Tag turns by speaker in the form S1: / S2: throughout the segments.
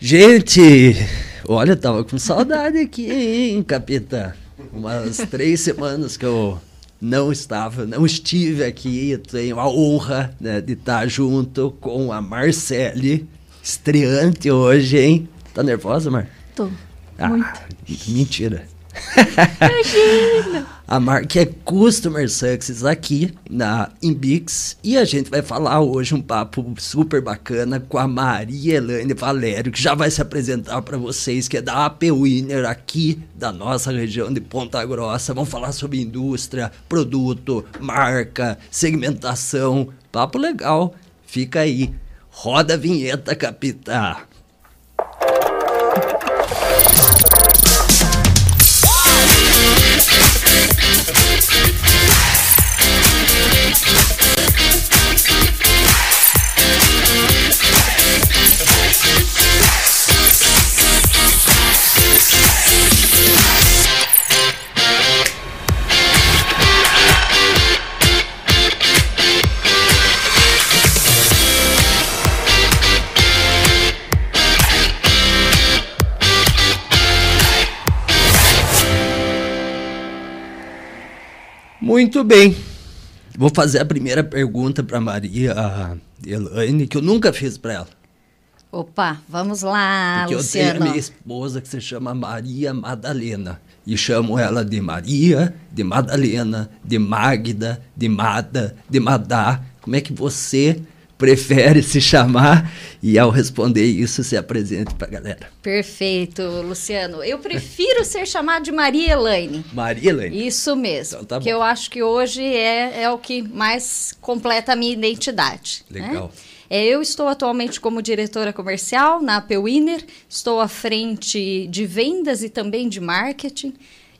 S1: Gente, olha, tava com saudade aqui, hein, capitã? Umas três semanas que eu não estava, não estive aqui. Eu tenho a honra né, de estar junto com a Marcele, estreante hoje, hein? Tá nervosa, Mar?
S2: Tô.
S1: Ah,
S2: muito.
S1: mentira.
S2: Imagina!
S1: A marca é Customer Success aqui na Imbix e a gente vai falar hoje um papo super bacana com a Maria Elaine Valério, que já vai se apresentar para vocês, que é da AP Winner aqui da nossa região de Ponta Grossa. Vamos falar sobre indústria, produto, marca, segmentação. Papo legal. Fica aí. Roda a vinheta, capitã. Muito bem. Vou fazer a primeira pergunta para Maria Elaine, que eu nunca fiz para ela.
S2: Opa, vamos lá,
S1: Porque
S2: Luciano.
S1: eu tenho a minha esposa que se chama Maria Madalena. E chamo ela de Maria, de Madalena, de Magda, de Mada, de Madá. Como é que você prefere se chamar? E ao responder isso, se apresente para a galera.
S2: Perfeito, Luciano. Eu prefiro ser chamada de Maria Elaine.
S1: Maria Elaine.
S2: Isso mesmo.
S1: Então tá
S2: que eu acho que hoje é, é o que mais completa a minha identidade. né?
S1: Legal.
S2: É, eu estou atualmente como diretora comercial na AP Winner, estou à frente de vendas e também de marketing.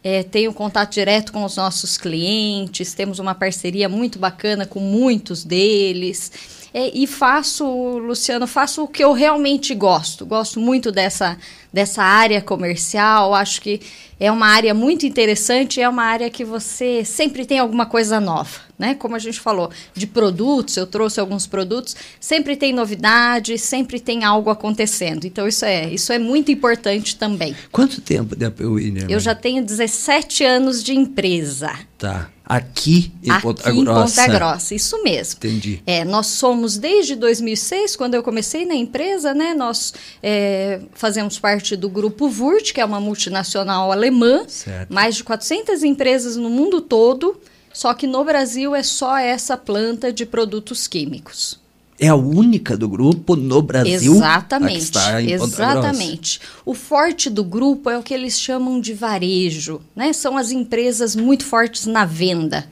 S2: É, tenho contato direto com os nossos clientes, temos uma parceria muito bacana com muitos deles. É, e faço, Luciano, faço o que eu realmente gosto. Gosto muito dessa, dessa área comercial. Acho que é uma área muito interessante, é uma área que você sempre tem alguma coisa nova. Né? Como a gente falou, de produtos, eu trouxe alguns produtos, sempre tem novidade, sempre tem algo acontecendo. Então, isso é, isso é muito importante também.
S1: Quanto tempo AP Winner?
S2: Eu já tenho 17 anos de empresa.
S1: Tá. Aqui em
S2: aqui
S1: Ponta
S2: em
S1: Grossa.
S2: Ponta Grossa, isso mesmo.
S1: Entendi.
S2: É, nós somos desde 2006, quando eu comecei na empresa, né? Nós é, fazemos parte do grupo Vurt, que é uma multinacional alemã,
S1: Certo.
S2: mais de 400 empresas no mundo todo. Só que no Brasil é só essa planta de produtos químicos.
S1: É a única do grupo no Brasil
S2: Exatamente. exatamente. O forte do grupo é o que eles chamam de varejo, né? São as empresas muito fortes na venda.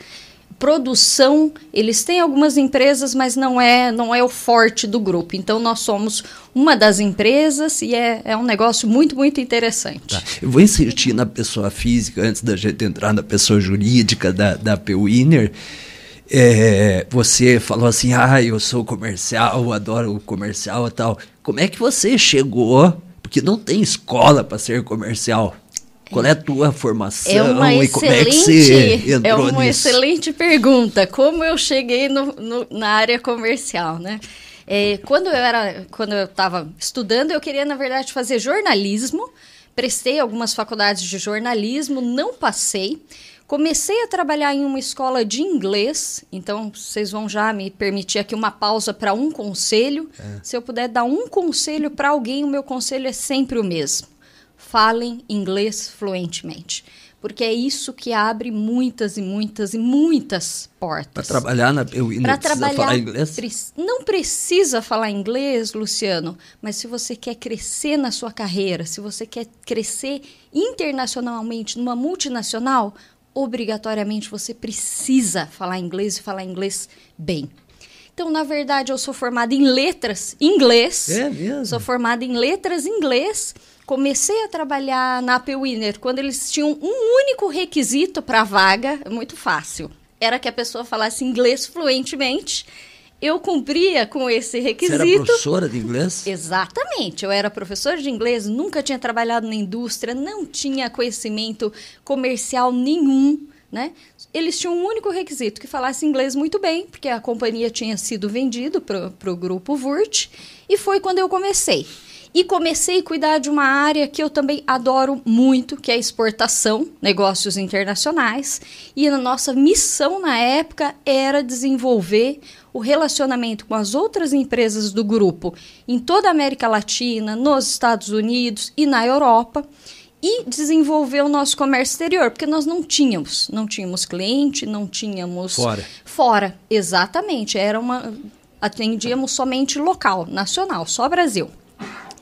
S2: Produção, eles têm algumas empresas, mas não é, não é o forte do grupo. Então nós somos uma das empresas e é, é um negócio muito, muito interessante.
S1: Tá. Eu vou insistir na pessoa física antes da gente entrar na pessoa jurídica da, da P-Winner. É, você falou assim, ah, eu sou comercial, eu adoro o comercial e tal. Como é que você chegou? Porque não tem escola para ser comercial. Qual é a tua formação
S2: É uma
S1: e como é que você
S2: excelente,
S1: entrou
S2: é uma
S1: nisso?
S2: excelente pergunta. Como eu cheguei no- no- na área comercial, né? É, quando eu era, quando eu estava estudando, eu queria na verdade fazer jornalismo. Prestei algumas faculdades de jornalismo, não passei. Comecei a trabalhar em uma escola de inglês, então vocês vão já me permitir aqui uma pausa para um conselho. Se eu puder dar um conselho para alguém, o meu conselho é sempre o mesmo falem inglês fluentemente. Porque é isso que abre muitas e muitas e muitas
S1: Para
S2: portas.
S1: trabalhar na
S2: Para
S1: precisa
S2: trabalhar,
S1: falar inglês?
S2: prec- não precisa falar inglês, Luciano, mas se você quer crescer na sua carreira, se você quer crescer internacionalmente numa multinacional, obrigatoriamente você precisa falar inglês e falar inglês bem. Então, na verdade, eu sou formada em letras inglês.
S1: É mesmo?
S2: Sou formada em letras inglês. Comecei a trabalhar na AP Winner quando eles tinham um único requisito para a vaga, muito fácil. Era que a pessoa falasse inglês fluentemente. Eu cumpria com esse
S1: Você era
S2: requisito.
S1: professora de inglês?
S2: Exatamente. Eu era professora de inglês, nunca tinha trabalhado na indústria, não tinha conhecimento comercial nenhum, né? Eles tinham um único requisito, que falasse inglês muito bem, porque a companhia tinha sido vendido para o grupo Vurt, e foi quando eu comecei. E comecei a cuidar de uma área que eu também adoro muito, que é a exportação, negócios internacionais. E a nossa missão na época era desenvolver o relacionamento com as outras empresas do grupo em toda a América Latina, nos Estados Unidos e na Europa e desenvolver o nosso comércio exterior, porque nós não tínhamos, não tínhamos cliente, não tínhamos
S1: fora.
S2: Fora, exatamente, era uma atendíamos somente local, nacional, só Brasil.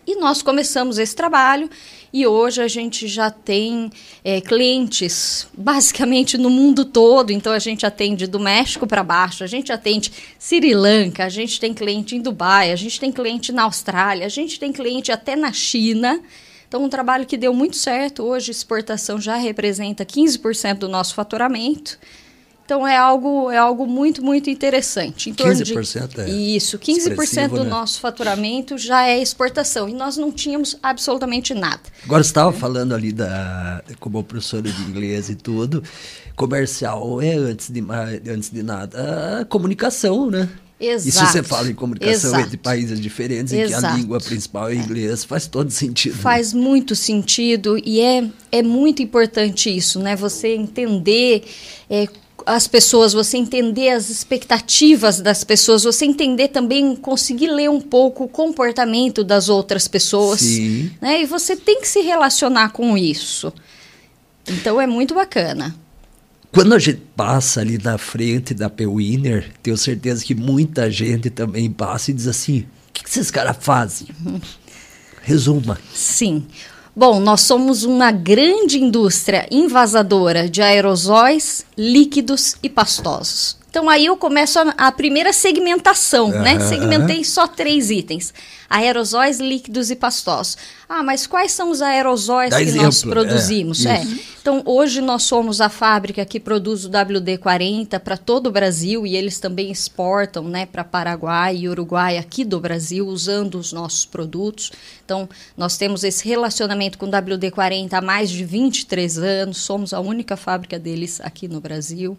S2: E nós começamos esse trabalho e hoje a gente já tem é, clientes basicamente no mundo todo. Então a gente atende do México para baixo, a gente atende Sri Lanka, a gente tem cliente em Dubai, a gente tem cliente na Austrália, a gente tem cliente até na China. Então, um trabalho que deu muito certo. Hoje, exportação já representa 15% do nosso faturamento. Então é algo, é algo muito, muito interessante. Em
S1: 15%
S2: de, é Isso, 15% do né? nosso faturamento já é exportação. E nós não tínhamos absolutamente nada.
S1: Agora você estava falando ali da, como professora de inglês e tudo, comercial é antes de, antes de nada a comunicação, né?
S2: Exato.
S1: E se você fala em comunicação Exato. entre países diferentes em que a língua principal é inglês, faz todo sentido.
S2: Faz né? muito sentido e é, é muito importante isso, né? Você entender é, as pessoas, você entender as expectativas das pessoas, você entender também, conseguir ler um pouco o comportamento das outras pessoas.
S1: Sim.
S2: Né? E você tem que se relacionar com isso. Então é muito bacana.
S1: Quando a gente passa ali na frente da P-Winner, tenho certeza que muita gente também passa e diz assim: o que, que esses caras fazem? Uhum. Resuma.
S2: Sim. Bom, nós somos uma grande indústria invasadora de aerosóis, líquidos e pastosos. Então aí eu começo a, a primeira segmentação, uhum. né? Segmentei só três itens: aerosóis, líquidos e pastosos. Ah, mas quais são os aerosóis Dá que exemplo. nós produzimos? É, é. Então hoje nós somos a fábrica que produz o WD-40 para todo o Brasil e eles também exportam, né, para Paraguai e Uruguai aqui do Brasil usando os nossos produtos. Então nós temos esse relacionamento com o WD-40 há mais de 23 anos. Somos a única fábrica deles aqui no Brasil.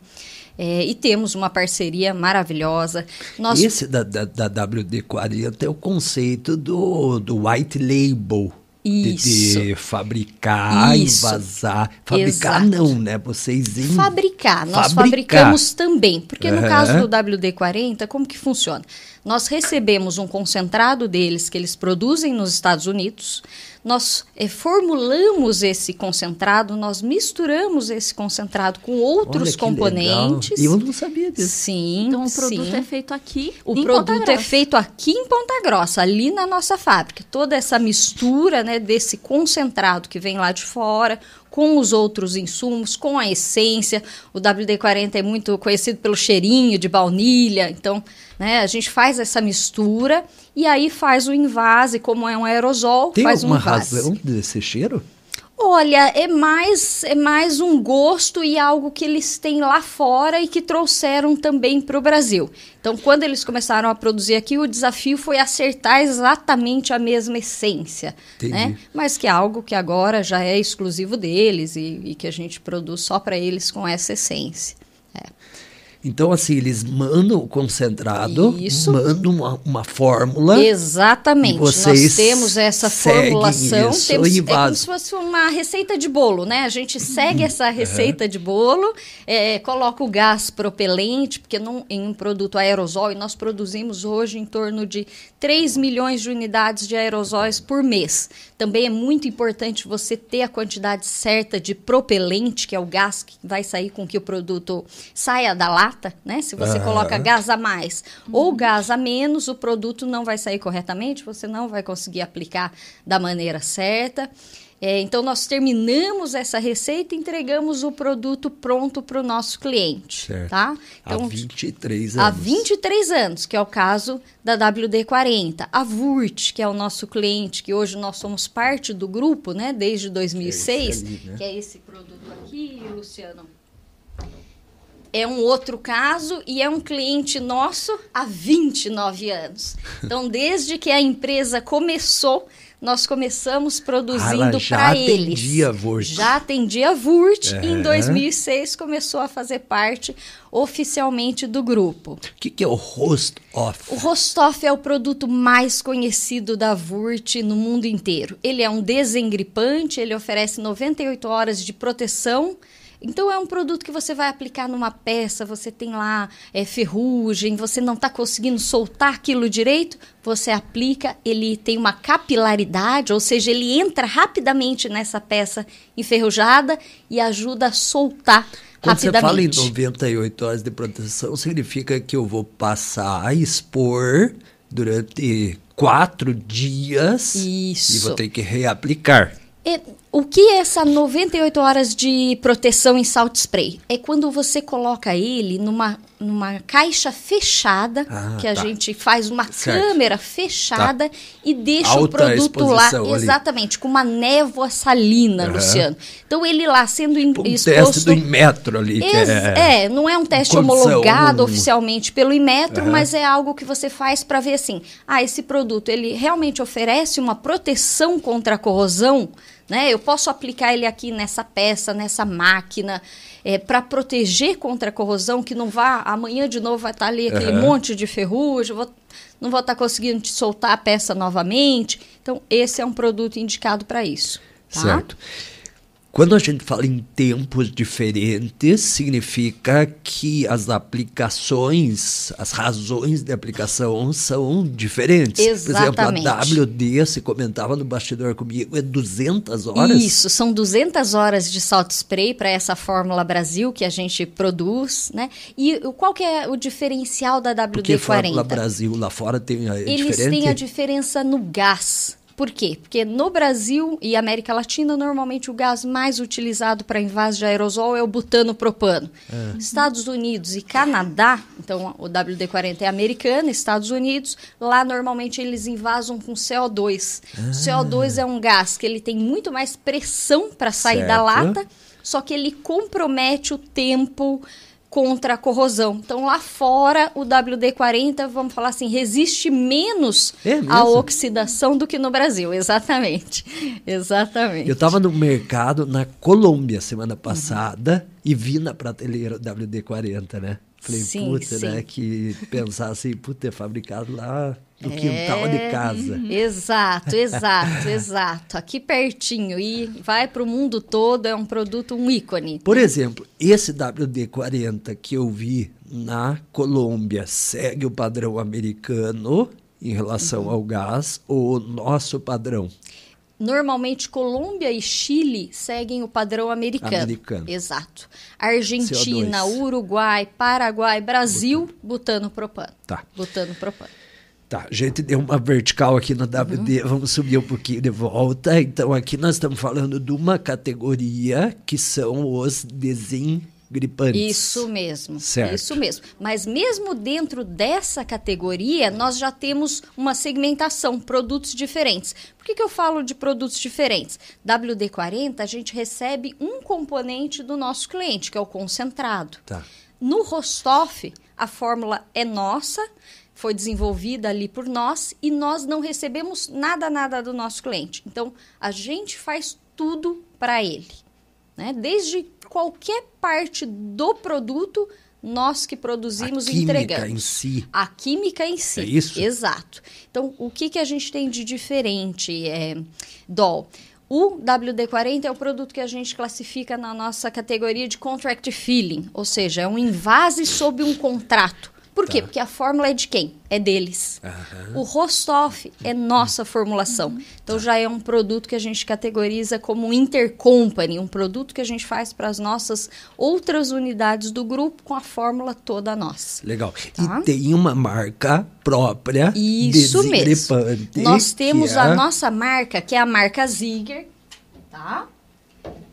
S2: É, e temos uma parceria maravilhosa.
S1: Nós... Esse da, da, da WD-40 é o conceito do, do white label.
S2: Isso.
S1: De, de fabricar Isso. e vazar. Fabricar Exato. não, né? Vocês em...
S2: Fabricar. Nós fabricar. fabricamos também. Porque no uhum. caso do WD-40, como que funciona? Nós recebemos um concentrado deles que eles produzem nos Estados Unidos nós é, formulamos esse concentrado, nós misturamos esse concentrado com outros componentes.
S1: E eu não sabia disso.
S2: Sim.
S3: Então o produto sim. é feito aqui.
S2: O produto é feito aqui em Ponta Grossa, ali na nossa fábrica. Toda essa mistura né, desse concentrado que vem lá de fora, com os outros insumos, com a essência. O WD-40 é muito conhecido pelo cheirinho de baunilha, então né, a gente faz essa mistura e aí faz o invase, como é um aerosol,
S1: Tem
S2: faz
S1: alguma
S2: um invase.
S1: razão desse cheiro?
S2: Olha, é mais, é mais um gosto e algo que eles têm lá fora e que trouxeram também para o Brasil. Então, quando eles começaram a produzir aqui, o desafio foi acertar exatamente a mesma essência. Né? Mas que é algo que agora já é exclusivo deles e, e que a gente produz só para eles com essa essência.
S1: Então, assim, eles mandam o concentrado, Isso. mandam uma, uma fórmula.
S2: Exatamente. Nós temos essa formulação. Isso temos, é como se fosse uma receita de bolo, né? A gente segue uhum. essa receita de bolo, é, coloca o gás propelente, porque não, em um produto aerosol, e nós produzimos hoje em torno de 3 milhões de unidades de aerosóis por mês. Também é muito importante você ter a quantidade certa de propelente, que é o gás que vai sair com que o produto saia da lata, né? Se você coloca gás a mais ou gás a menos, o produto não vai sair corretamente, você não vai conseguir aplicar da maneira certa. É, então, nós terminamos essa receita e entregamos o produto pronto para o nosso cliente.
S1: Certo.
S2: Tá?
S1: Então, há 23 anos.
S2: Há 23 anos, que é o caso da WD-40. A VURT, que é o nosso cliente, que hoje nós somos parte do grupo, né, desde 2006, é ali, né? que é esse produto aqui, Luciano. é um outro caso e é um cliente nosso há 29 anos. Então, desde que a empresa começou, nós começamos produzindo para eles.
S1: Atendia a Vurt.
S2: Já atendia a Vurt é. e em 2006 começou a fazer parte oficialmente do grupo. O
S1: que, que, é o Rostoff?
S2: O Rostoff é o produto mais conhecido da Vurt no mundo inteiro. Ele é um desengripante, ele oferece 98 horas de proteção então é um produto que você vai aplicar numa peça, você tem lá é, ferrugem, você não está conseguindo soltar aquilo direito, você aplica, ele tem uma capilaridade, ou seja, ele entra rapidamente nessa peça enferrujada e ajuda a soltar
S1: quando
S2: você fala
S1: em 98 horas de proteção, significa que eu vou passar a expor durante quatro dias
S2: Isso.
S1: e vou ter que reaplicar.
S2: E, o que é essa 98 horas de proteção em salt spray? É quando você coloca ele numa, numa caixa fechada, ah, que a tá. gente faz uma certo. câmera fechada tá. e deixa Alta o produto lá. Ali. Exatamente, com uma névoa salina, uhum. Luciano. Então ele lá sendo
S1: um exposto. teste do Inmetro ali.
S2: É, é, não é um teste homologado oficialmente pelo Inmetro, uhum. mas é algo que você faz para ver assim: ah, esse produto ele realmente oferece uma proteção contra a corrosão né? Eu posso aplicar ele aqui nessa peça, nessa máquina, é, para proteger contra a corrosão, que não vá, amanhã de novo vai estar tá ali aquele uhum. monte de ferrugem, vou, não vou estar tá conseguindo te soltar a peça novamente. Então, esse é um produto indicado para isso. Tá?
S1: Certo. Quando a gente fala em tempos diferentes, significa que as aplicações, as razões de aplicação são diferentes.
S2: Exatamente.
S1: Por exemplo, a WD, se comentava no bastidor comigo, é 200 horas?
S2: Isso, são 200 horas de salt spray para essa Fórmula Brasil que a gente produz, né? E qual que é o diferencial da WD-40? Porque
S1: Fórmula Brasil lá fora tem a
S2: Eles
S1: diferente?
S2: têm a diferença no gás. Por quê? Porque no Brasil e América Latina, normalmente o gás mais utilizado para invase de aerosol é o butano propano. É. Estados Unidos e Canadá, então o WD-40 é americano, Estados Unidos, lá normalmente eles invasam com CO2. Ah. CO2 é um gás que ele tem muito mais pressão para sair certo. da lata, só que ele compromete o tempo contra a corrosão. Então, lá fora, o WD-40, vamos falar assim, resiste menos é à oxidação do que no Brasil. Exatamente. Exatamente.
S1: Eu estava no mercado na Colômbia semana passada uhum. e vi na prateleira o WD-40, né? Falei, sim, puta, sim. né? Que pensar assim, puta, é fabricado lá no é... quintal de casa.
S2: Exato, exato, exato. Aqui pertinho. E vai para o mundo todo, é um produto, um ícone.
S1: Por exemplo, esse WD-40 que eu vi na Colômbia segue o padrão americano em relação uhum. ao gás ou nosso padrão?
S2: Normalmente, Colômbia e Chile seguem o padrão americano.
S1: Americano.
S2: Exato. Argentina, CO2. Uruguai, Paraguai, Brasil, butano propano.
S1: Tá.
S2: Butano propano.
S1: Tá, a gente deu uma vertical aqui no WD, uhum. vamos subir um pouquinho de volta. Então, aqui nós estamos falando de uma categoria que são os desengripantes.
S2: Isso mesmo.
S1: Certo.
S2: Isso mesmo. Mas mesmo dentro dessa categoria, nós já temos uma segmentação, produtos diferentes. Por que, que eu falo de produtos diferentes? WD-40, a gente recebe um componente do nosso cliente, que é o concentrado.
S1: Tá.
S2: No Rostoff, a fórmula é nossa, foi desenvolvida ali por nós e nós não recebemos nada, nada do nosso cliente. Então, a gente faz tudo para ele. Né? Desde qualquer parte do produto, nós que produzimos e entregamos. A
S1: química em si.
S2: A química em si.
S1: É isso?
S2: Exato. Então, o que, que a gente tem de diferente, é, Dol? O WD-40 é o produto que a gente classifica na nossa categoria de contract filling, ou seja, é um invase sob um contrato. Por quê? Tá. Porque a fórmula é de quem? É deles. Uhum. O Rostoff é nossa formulação. Então tá. já é um produto que a gente categoriza como intercompany, um produto que a gente faz para as nossas outras unidades do grupo com a fórmula toda nossa.
S1: Legal. Tá? E tem uma marca própria.
S2: Isso mesmo. Nós temos é... a nossa marca, que é a marca Ziger, tá?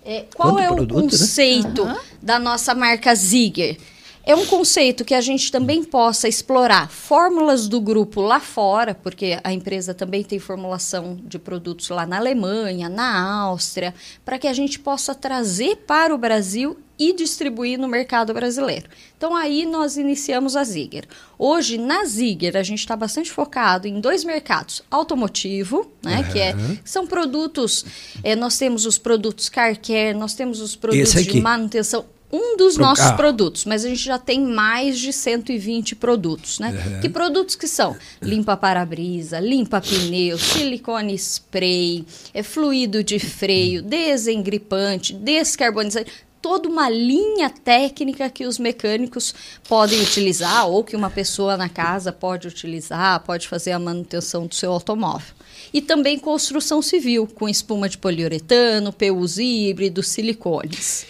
S2: É, qual Quanto é produto, o né? conceito né? da nossa marca Ziger? É um conceito que a gente também possa explorar fórmulas do grupo lá fora, porque a empresa também tem formulação de produtos lá na Alemanha, na Áustria, para que a gente possa trazer para o Brasil e distribuir no mercado brasileiro. Então aí nós iniciamos a Ziger. Hoje na Ziger a gente está bastante focado em dois mercados: automotivo, né, uhum. que é, são produtos. É, nós temos os produtos car care, nós temos os produtos de manutenção um dos Pro nossos carro. produtos, mas a gente já tem mais de 120 produtos, né? Uhum. Que produtos que são? Limpa para-brisa, limpa pneu, silicone spray, é fluido de freio, desengripante, descarbonizante, toda uma linha técnica que os mecânicos podem utilizar ou que uma pessoa na casa pode utilizar, pode fazer a manutenção do seu automóvel. E também construção civil, com espuma de poliuretano, PUs híbridos, silicones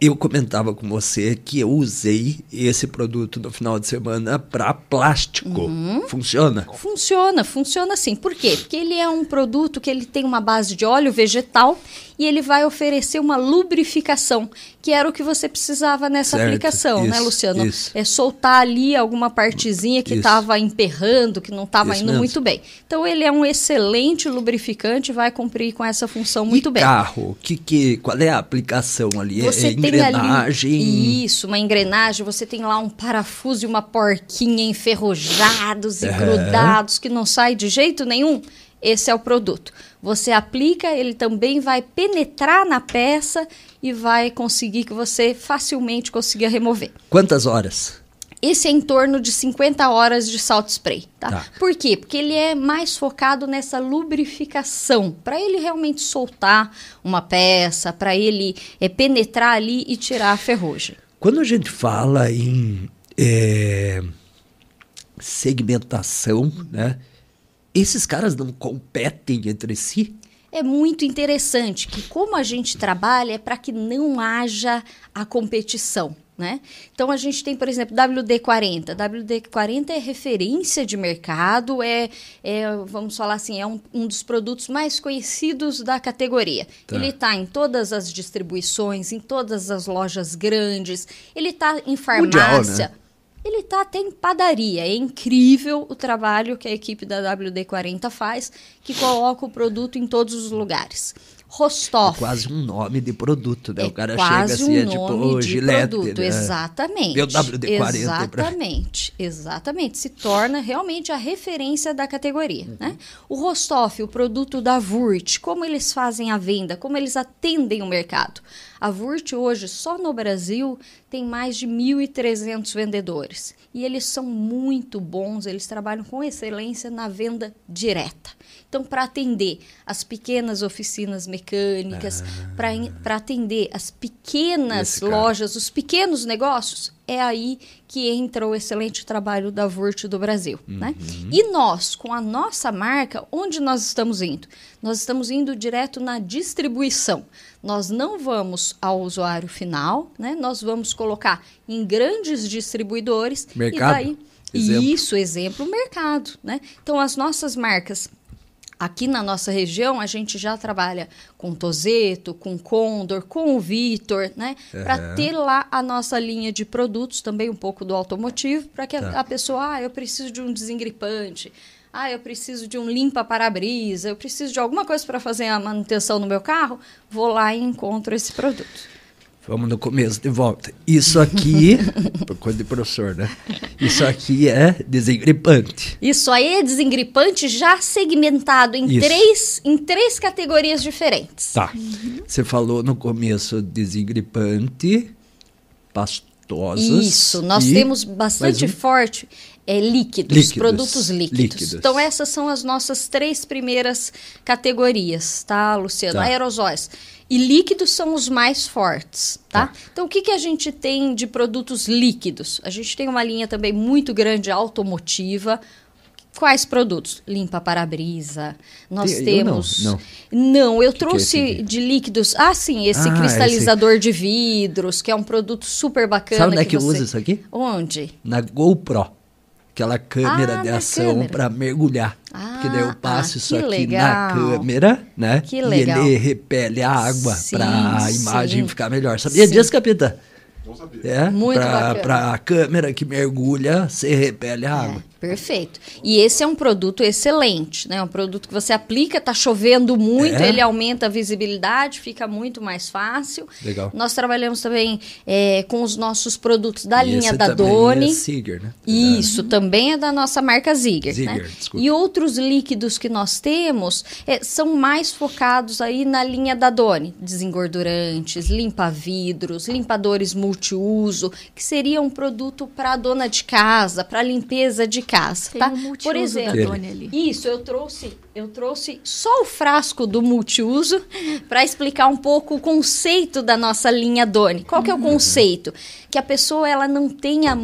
S1: eu comentava com você que eu usei esse produto no final de semana para plástico. Uhum. Funciona?
S2: Funciona, funciona sim. Por quê? Porque ele é um produto que ele tem uma base de óleo vegetal e ele vai oferecer uma lubrificação, que era o que você precisava nessa certo, aplicação, né, isso, né, Luciano? Isso. É soltar ali alguma partezinha que estava emperrando, que não estava indo mesmo. muito bem. Então ele é um excelente lubrificante, vai cumprir com essa função muito
S1: e
S2: bem.
S1: Carro, que, que, qual é a aplicação ali?
S2: Você é engrenagem? Ali, isso, uma engrenagem. Você tem lá um parafuso e uma porquinha enferrujados e é. grudados que não sai de jeito nenhum. Esse é o produto. Você aplica, ele também vai penetrar na peça e vai conseguir que você facilmente consiga remover.
S1: Quantas horas?
S2: Esse é em torno de 50 horas de salt spray, tá? tá. Por quê? Porque ele é mais focado nessa lubrificação, para ele realmente soltar uma peça, para ele é, penetrar ali e tirar a ferrugem.
S1: Quando a gente fala em é, segmentação, né? Esses caras não competem entre si?
S2: É muito interessante que como a gente trabalha é para que não haja a competição. Né? Então a gente tem, por exemplo, WD-40. WD-40 é referência de mercado, é, é vamos falar assim, é um, um, dos produtos mais conhecidos da categoria. Tá. Ele está em todas as distribuições, em todas as lojas grandes, ele está em farmácia. Mundial, né? Ele está até em padaria. É incrível o trabalho que a equipe da WD-40 faz, que coloca o produto em todos os lugares. Rostov.
S1: É quase um nome de produto, né? É o cara chega assim, um é tipo o Gillette. Produto.
S2: Né? Exatamente.
S1: Meu WD-40.
S2: Exatamente, pra... exatamente. Se torna realmente a referência da categoria, uhum. né? O Rostov, o produto da Vurt, como eles fazem a venda, como eles atendem o mercado. A Vurt hoje, só no Brasil, tem mais de 1.300 vendedores. E eles são muito bons, eles trabalham com excelência na venda direta. Então, para atender as pequenas oficinas mecânicas, ah. para atender as pequenas lojas, os pequenos negócios, é aí que entra o excelente trabalho da Vurt do Brasil. Né? Uhum. Né? E nós, com a nossa marca, onde nós estamos indo? Nós estamos indo direto na distribuição. Nós não vamos ao usuário final, né? nós vamos colocar em grandes distribuidores.
S1: Mercado? E daí,
S2: exemplo. Isso, exemplo, mercado. Né? Então, as nossas marcas Aqui na nossa região, a gente já trabalha com Tozeto, com Condor, com o Vitor, né? Uhum. Para ter lá a nossa linha de produtos, também um pouco do automotivo, para que tá. a, a, pessoa, ah, eu preciso de um desengripante, ah, eu preciso de um limpa para-brisa, eu preciso de alguma coisa para fazer a manutenção no meu carro, vou lá e encontro esse produto.
S1: Vamos no começo de volta. Isso aqui, coisa de professor, né? Isso aqui é desengripante.
S2: Isso aí é desengripante já segmentado em, três, em três categorias diferentes.
S1: Tá. Uhum. Você falou no começo desengripante, pastosos.
S2: Isso, nós e... temos bastante um... forte é, líquidos, líquidos, produtos líquidos. líquidos. Então, essas são as nossas três primeiras categorias, tá, Luciano? Tá. Aerosóis e líquidos são os mais fortes, tá? tá? Então, o que, que a gente tem de produtos líquidos? A gente tem uma linha também muito grande automotiva. Quais produtos? Limpa para-brisa. Nós eu temos.
S1: Não,
S2: não. não eu que trouxe que é de líquidos. Ah, sim, esse ah, cristalizador esse... de vidros, que é um produto super bacana.
S1: Sabe onde
S2: é
S1: que, que
S2: você...
S1: usa isso aqui?
S2: Onde?
S1: Na GoPro aquela câmera ah, de ação para mergulhar. Ah, porque daí eu ah, passo ah, isso aqui legal. na câmera, né?
S2: Que legal.
S1: E ele repele a água para a imagem ficar melhor. Sabia sim. disso, capitã? É,
S2: Muito
S1: pra,
S2: bacana.
S1: pra câmera que mergulha, você repele a água.
S2: É, perfeito. E esse é um produto excelente, né? Um produto que você aplica, tá chovendo muito,
S1: É?
S2: ele aumenta a visibilidade, fica muito mais fácil.
S1: Legal.
S2: Nós trabalhamos também é, com os nossos produtos da
S1: E
S2: linha
S1: esse
S2: da
S1: também
S2: Doni.
S1: É Seeger, né?
S2: Isso, também é da nossa marca Ziger.
S1: Ziger,
S2: né?
S1: desculpa.
S2: E outros líquidos que nós temos é, são mais focados aí na linha da Doni. Desengordurantes, limpa-vidros, limpadores multiuso, que seria um produto para dona de casa, para limpeza de casa.
S3: Tem
S2: tá?
S3: um multiuso
S2: Por exemplo,
S3: da Doni ali.
S2: isso, eu trouxe, eu trouxe só o frasco do multiuso para explicar um pouco o conceito da nossa linha Doni. Qual que é o conceito? Que a pessoa ela não tenha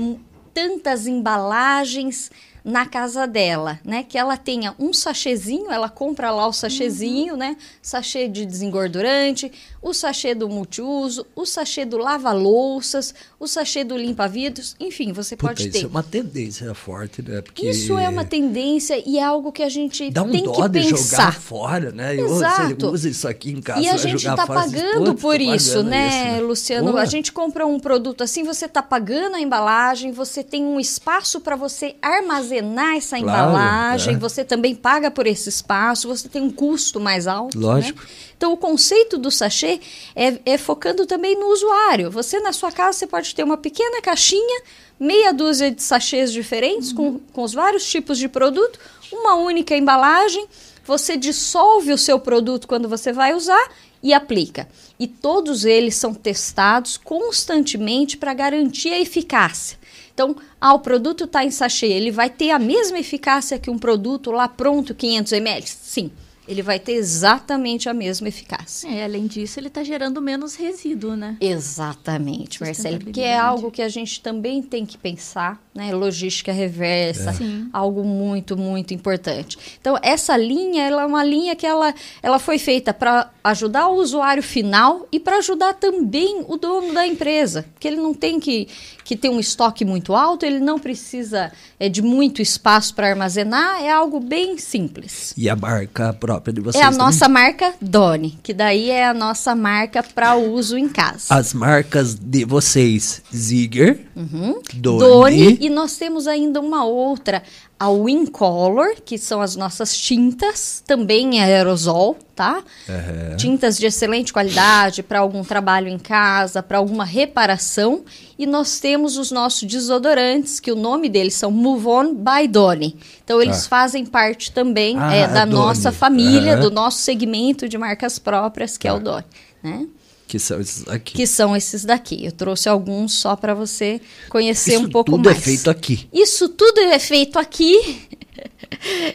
S2: tantas embalagens na casa dela, né? Que ela tenha um sachêzinho, ela compra lá o sachêzinho, né? Sachê de desengordurante, o sachê do multiuso, o sachê do lava-louças, o sachê do limpa-vidros, enfim, você
S1: Puta,
S2: pode
S1: isso
S2: ter.
S1: é uma tendência forte, né? Porque
S2: Isso é uma tendência e é algo que a gente
S1: Dá um
S2: tem
S1: dó
S2: que
S1: de jogar
S2: pensar.
S1: fora, né?
S2: Exato.
S1: Você usa isso aqui em casa,
S2: E a gente
S1: jogar
S2: está pagando
S1: "Putz,
S2: por
S1: tô
S2: isso,
S1: pagando
S2: né,
S1: isso,
S2: Luciano?
S1: Pô,
S2: A gente compra um produto assim, você está pagando a embalagem, você tem um espaço para você armazenar essa
S1: Claro,
S2: embalagem,
S1: é.
S2: você também paga por esse espaço, você tem um custo mais alto. né?
S1: Lógico.
S2: Então, o conceito do sachê é, é focando também no usuário. Você, na sua casa, você pode ter uma pequena caixinha, meia dúzia de sachês diferentes, com, com os vários tipos de produto, uma única embalagem. Você dissolve o seu produto quando você vai usar e aplica. E todos eles são testados constantemente para garantir a eficácia. Então, ah, o produto está em sachê, ele vai ter a mesma eficácia que um produto lá pronto, 500 ml? Sim, ele vai ter exatamente a mesma eficácia.
S3: É, além disso, ele está gerando menos resíduo, né?
S2: Exatamente, Marcelo, porque é algo que a gente também tem que pensar, né? Logística reversa,
S3: Sim.
S2: algo muito, muito importante. Então, essa linha, ela é uma linha que ela, ela foi feita para ajudar o usuário final e para ajudar também o dono da empresa, porque ele não tem que, que ter um estoque muito alto, ele não precisa é, de muito espaço para armazenar, é algo bem simples.
S1: E a marca própria de vocês
S2: É a
S1: também?
S2: nossa marca Doni, que daí é a nossa marca para uso em casa.
S1: As marcas de vocês, Ziger,
S2: Uhum.
S1: Doni,
S2: Doni e nós temos ainda uma outra, a Wincolor, que são as nossas tintas, também em aerosol, tá?
S1: Aham.
S2: Tintas de excelente qualidade para algum trabalho em casa, para alguma reparação. E nós temos os nossos desodorantes, que o nome deles são Move On by Doni. Então eles
S1: Ah.
S2: fazem parte também
S1: Ah,
S2: é, da nossa família,
S1: Aham.
S2: do nosso segmento de marcas próprias, que é
S1: Tá.
S2: o Doni, né?
S1: Que são esses aqui.
S2: que são esses daqui. Eu trouxe alguns só para você conhecer
S1: Isso
S2: um pouco
S1: tudo
S2: mais.
S1: é feito aqui.
S2: Isso tudo é feito aqui.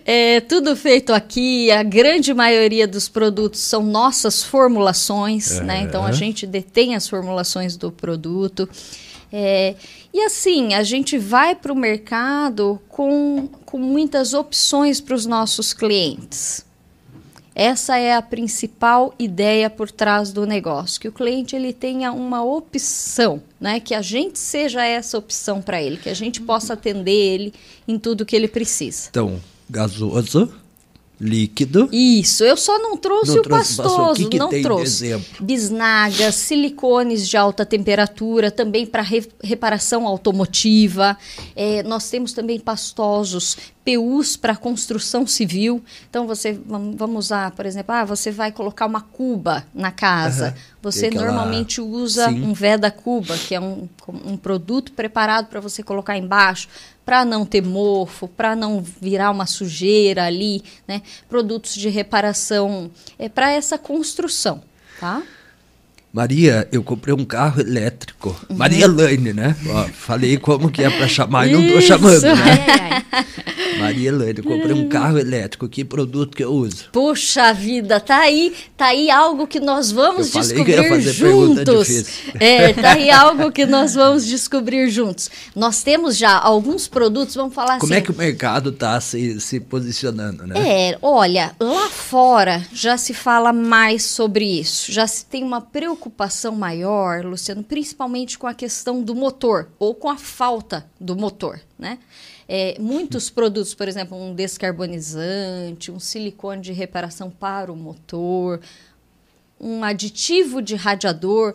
S2: É tudo feito aqui. A grande maioria dos produtos são nossas formulações, né? Então a gente detém as formulações do produto. É, e assim, a gente vai para o mercado com, com muitas opções para os nossos clientes. Essa é a principal ideia por trás do negócio, que o cliente ele tenha uma opção, né? Que a gente seja essa opção para ele, que a gente possa atender ele em tudo que ele precisa.
S1: Então, gasoso, líquido.
S2: Isso, eu só não trouxe
S1: Não
S2: o
S1: trouxe pastoso.
S2: pastoso,
S1: O que que
S2: não trouxe.
S1: exemplo?
S2: Bisnagas, silicones de alta temperatura, também para reparação automotiva. É, nós temos também pastosos, PUs para construção civil. Então, você vam- vamos usar, por exemplo, ah, você vai colocar uma cuba na casa. Você
S1: aquela-
S2: normalmente usa
S1: Sim.
S2: um Veda Cuba, que é um, um produto preparado para você colocar embaixo, para não ter mofo, para não virar uma sujeira ali, né? Produtos de reparação é para essa construção, tá?
S1: Maria, eu comprei um carro elétrico.
S2: Uhum.
S1: Maria Elaine, né? Ó, falei como que é pra chamar e não tô
S2: Isso.
S1: chamando, né?
S3: Ai, ai,
S1: Maria eu comprei um carro elétrico. Que produto que eu uso?
S2: Puxa vida, tá aí, tá aí algo que nós vamos
S1: Eu
S2: descobrir juntos. É, tá aí algo que nós vamos descobrir juntos. Nós temos já alguns produtos, vamos falar
S1: Como
S2: assim.
S1: é que o mercado tá se, se posicionando, né?
S2: É, olha, lá fora já se fala mais sobre isso. Já se tem uma preocupação maior, Luciano, principalmente com a questão do motor ou com a falta do motor, né? É, muitos produtos, por exemplo, um descarbonizante, um silicone de reparação para o motor, um aditivo de radiador.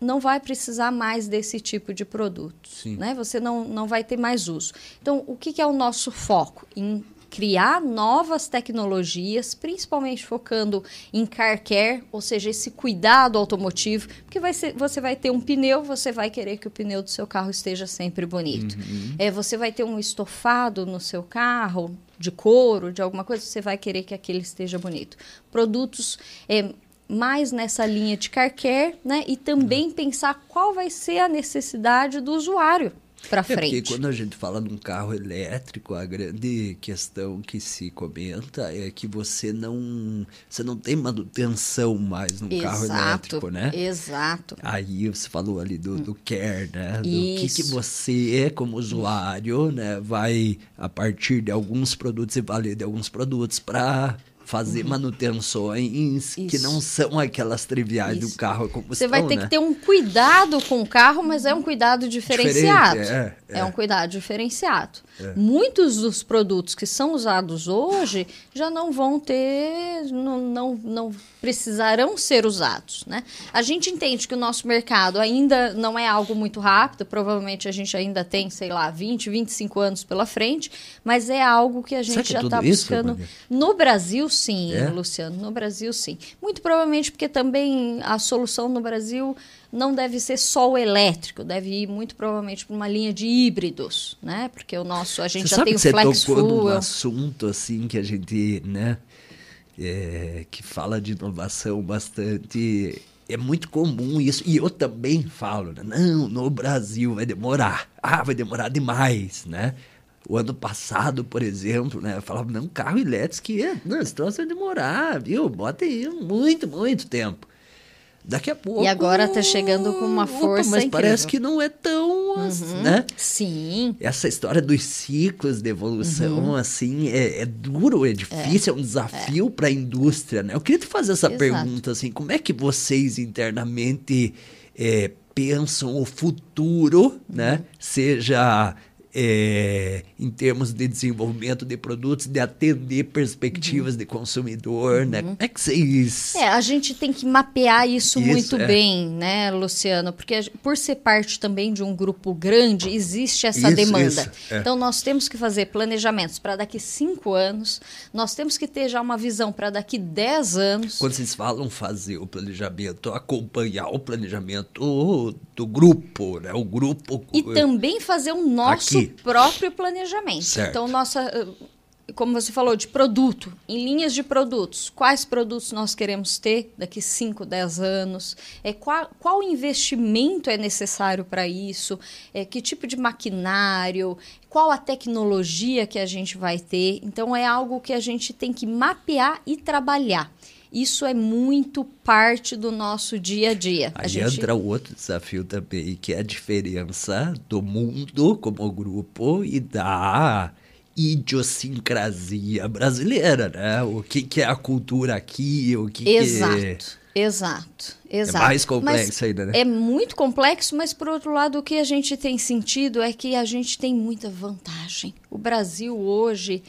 S2: não vai precisar mais desse tipo de produto.
S1: Sim.
S2: Né? Você não, não vai ter mais uso. Então, o que, que é o nosso foco? Em criar novas tecnologias, principalmente focando em car care, ou seja, esse cuidado automotivo, porque vai ser, você vai ter um pneu, você vai querer que o pneu do seu carro esteja sempre bonito. É, você vai ter um estofado no seu carro, de couro, de alguma coisa, você vai querer que aquele esteja bonito. Produtos é, mais nessa linha de car care, né? E também pensar qual vai ser a necessidade do usuário para
S1: É porque
S2: frente.
S1: quando a gente fala num carro elétrico, a grande questão que se comenta é que você não, você não tem manutenção mais num carro elétrico, né?
S2: Exato.
S1: Aí você falou ali do, do care, né? Do que, que
S2: Isso.
S1: você, como usuário, né, vai, a partir de alguns produtos e valer de alguns produtos para fazer manutenções que
S2: Uhum. Isso.
S1: não são aquelas triviais do
S2: Isso.
S1: carro a combustão,
S2: Você vai ter
S1: né?
S2: que ter um cuidado com o carro, mas é um cuidado diferenciado.
S1: Diferente, é, é.
S2: um cuidado diferenciado. Muitos dos produtos que são usados hoje já não vão ter, não, não, não precisarão ser usados. Né? A gente entende que o nosso mercado ainda não é algo muito rápido, provavelmente a gente ainda tem, sei lá, 20, 25 anos pela frente, mas é algo que a gente
S1: que é
S2: já está
S1: isso,
S2: buscando.
S1: Maria?
S2: No Brasil, sim,
S1: É?
S2: Luciano. No Brasil, sim. Muito provavelmente porque também a solução no Brasil não deve ser só o elétrico, deve ir muito provavelmente para uma linha de híbridos, né? Porque o nosso, a gente
S1: Você
S2: já tem o
S1: você
S2: flex
S1: tocou num
S2: fuel.
S1: assunto assim que a gente, né, é, que fala de inovação bastante. É muito comum isso. E eu também falo, né? Não, no Brasil vai demorar. Ah, vai demorar demais, né? O ano passado, por exemplo, né? Eu falava, não, carro elétrico, que é, não, esse troço vai demorar, viu? Bota aí muito, muito tempo. Daqui a pouco.
S2: E agora tá chegando com uma
S1: Opa,
S2: força
S1: Mas parece
S2: incrível.
S1: que não é tão, assim, né?
S2: Sim,
S1: essa história dos ciclos de evolução,
S2: Uhum.
S1: assim, é, é duro, é difícil, é, um desafio para a indústria, né? Eu queria te fazer essa
S2: Exato.
S1: pergunta, assim, como é que vocês internamente é, pensam o futuro, né?
S2: Uhum.
S1: Seja é, em termos de desenvolvimento de produtos, de atender perspectivas de consumidor, né? Como é que vocês...
S2: Uhum. É, a gente tem que mapear isso,
S1: Isso,
S2: muito
S1: é.
S2: bem, né, Luciano? Porque a por ser parte também de um grupo grande, existe essa
S1: Isso,
S2: demanda.
S1: isso, é.
S2: Então, nós temos que fazer planejamentos para daqui cinco anos, nós temos que ter já uma visão para daqui 10 anos.
S1: Quando vocês falam fazer o planejamento, acompanhar o planejamento do grupo, né? O grupo...
S2: E também fazer o nosso Próprio planejamento.
S1: Certo.
S2: Então, nossa, eh, como você falou, de produto, em linhas de produtos, quais produtos nós queremos ter daqui 5, 10 anos, é, qual, qual investimento é necessário para isso, é, que tipo de maquinário, qual a tecnologia que a gente vai ter. Então, é algo que a gente tem que mapear e trabalhar. Isso é muito parte do nosso dia a dia. A
S1: Aí
S2: gente-
S1: entra o outro desafio também, que é a diferença do mundo como grupo e da idiosincrasia brasileira, né? O que, que é a cultura aqui, o que,
S2: Exato,
S1: que
S2: exato, exato.
S1: mais complexo
S2: Mas
S1: ainda, né?
S2: É muito complexo, mas por outro lado, o que a gente tem sentido é que a gente tem muita vantagem. O Brasil hoje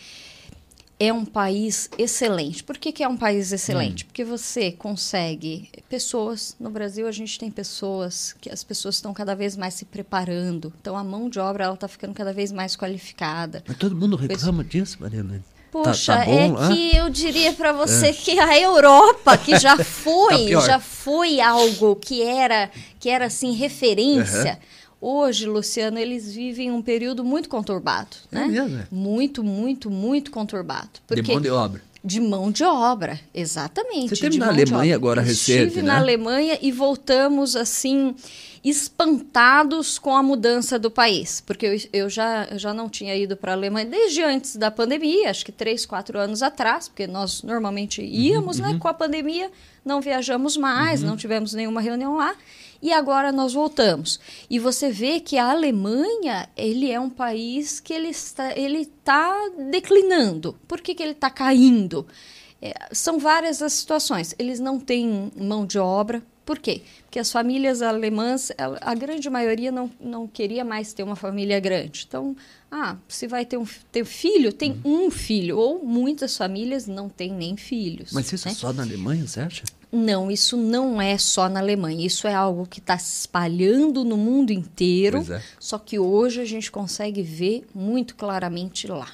S2: é um país excelente. Por que, que é um país
S1: Hum.
S2: excelente? Porque você consegue pessoas. No Brasil, a gente tem pessoas que as pessoas estão cada vez mais se preparando. Então, a mão de obra ela está ficando cada vez mais qualificada.
S1: Mas todo mundo reclama disso, Marilene.
S2: Poxa,
S1: tá, tá
S2: é
S1: bom lá?
S2: que eu diria para você que a Europa, que já
S1: Tá
S2: foi,
S1: pior.
S2: já foi algo que era, que era assim referência. Hoje, Luciano, eles vivem um período muito conturbado,
S1: É
S2: né?
S1: mesmo, é?
S2: Muito, muito, muito conturbado.
S1: De
S2: Porque
S1: mão de obra.
S2: de mão de obra, exatamente.
S1: Você esteve
S2: de
S1: na
S2: de
S1: Alemanha agora
S2: Estive
S1: recente,
S2: na
S1: né?
S2: Alemanha e voltamos assim espantados com a mudança do país, porque eu, eu já, eu já não tinha ido para a Alemanha desde antes da pandemia, acho que três, quatro anos atrás, porque nós normalmente
S1: Uhum,
S2: íamos, né? Com a pandemia não viajamos mais, não tivemos nenhuma reunião lá. E agora nós voltamos. E você vê que a Alemanha, ele é um país que ele está, ele está declinando. Por que, que ele está caindo? É, são várias as situações. Eles não têm mão de obra Por quê? Porque as famílias alemãs, a grande maioria não, não queria mais ter uma família grande. Então, ah, se vai ter um ter filho, tem
S1: Uhum.
S2: um filho. Ou muitas famílias não têm nem filhos.
S1: Mas isso é
S2: né?
S1: só na Alemanha, você acha?
S2: Não, isso não é só na Alemanha. Isso é algo que está se espalhando no mundo inteiro.
S1: Pois é.
S2: Só que hoje a gente consegue ver muito claramente lá.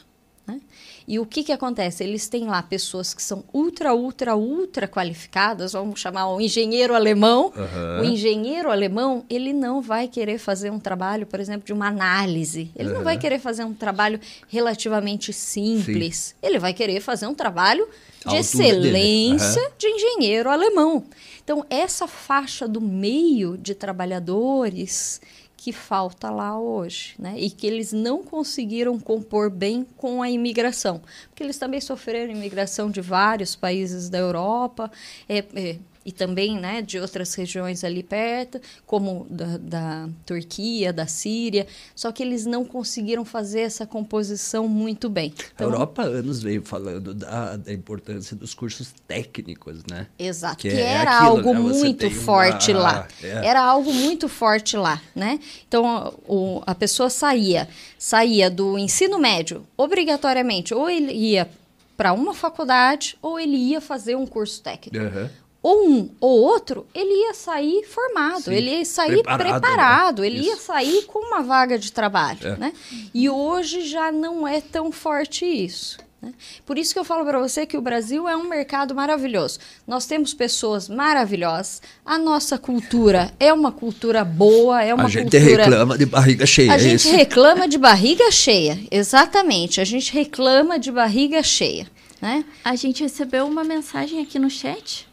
S2: E o que, que acontece? Eles têm lá pessoas que são ultra, ultra, ultra qualificadas, vamos chamar o engenheiro alemão.
S1: Aham.
S2: O engenheiro alemão, ele não vai querer fazer um trabalho, por exemplo, de uma análise. Ele não vai querer fazer um trabalho relativamente simples. Ele vai querer fazer um trabalho de excelência
S1: Aham.
S2: de engenheiro alemão. Então, essa faixa do meio de trabalhadores que falta lá hoje, né? E que eles não conseguiram compor bem com a imigração, porque eles também sofreram imigração de vários países da Europa, é, é, e também, né, de outras regiões ali perto, como da, da Turquia, da Síria, só que eles não conseguiram fazer essa composição muito bem.
S1: A Europa há anos veio falando da, da importância dos cursos técnicos, né?
S2: Exato,
S1: Que
S2: que,
S1: é
S2: era
S1: aquilo,
S2: algo
S1: né?
S2: Muito
S1: tem uma-
S2: forte lá.
S1: é.
S2: Era algo muito forte lá, né? Então, o- a pessoa saía, saía do ensino médio, obrigatoriamente, ou ele ia para uma faculdade, ou ele ia fazer um curso técnico.
S1: Aham.
S2: Ou um ou outro, ele ia sair formado,
S1: Sim,
S2: ele ia sair
S1: preparado,
S2: preparado,
S1: né?
S2: ele ia
S1: Isso.
S2: sair com uma vaga de trabalho,
S1: É.
S2: né? E hoje já não é tão forte isso. né? Por isso que eu falo para você que o Brasil é um mercado maravilhoso. Nós temos pessoas maravilhosas, a nossa cultura é uma cultura boa, é uma
S1: A gente
S2: cultura...
S1: reclama de barriga cheia,
S2: A
S1: é
S2: gente
S1: isso?
S2: reclama de barriga cheia, exatamente. A gente reclama de barriga cheia, né?
S3: A gente recebeu uma mensagem aqui no chat.